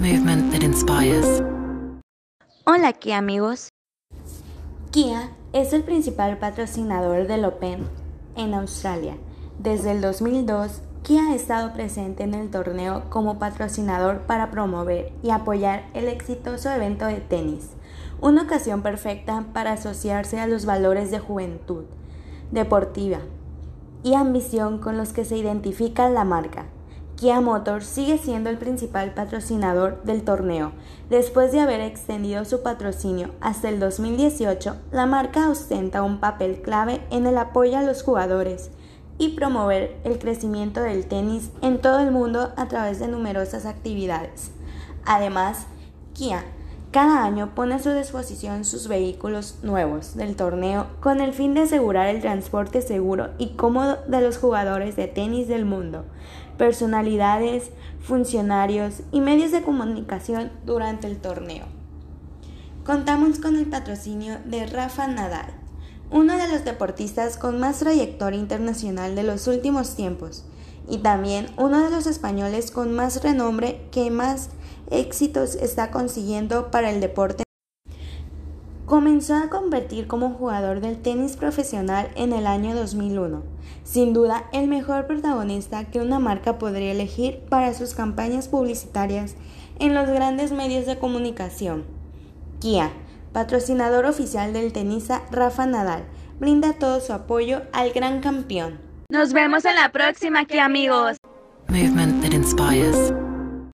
Movement that inspires. Hola Kia amigos. Kia es el principal patrocinador del Open en Australia. Desde el 2002, Kia ha estado presente en el torneo como patrocinador para promover y apoyar el exitoso evento de tenis, una ocasión perfecta para asociarse a los valores de juventud, deportiva y ambición con los que se identifica la marca. Kia Motors sigue siendo el principal patrocinador del torneo. Después de haber extendido su patrocinio hasta el 2018, la marca ostenta un papel clave en el apoyo a los jugadores y promover el crecimiento del tenis en todo el mundo a través de numerosas actividades. Además, Kia cada año pone a su disposición sus vehículos nuevos del torneo con el fin de asegurar el transporte seguro y cómodo de los jugadores de tenis del mundo, personalidades, funcionarios y medios de comunicación durante el torneo. Contamos con el patrocinio de Rafa Nadal, uno de los deportistas con más trayectoria internacional de los últimos tiempos, y también uno de los españoles con más renombre que más éxitos está consiguiendo para el deporte. Comenzó a competir como jugador del tenis profesional en el año 2001, sin duda el mejor protagonista que una marca podría elegir para sus campañas publicitarias en los grandes medios de comunicación. Kia, patrocinador oficial del tenista Rafa Nadal, brinda todo su apoyo al gran campeón. Nos vemos en la próxima, Kia amigos. Movement that inspires.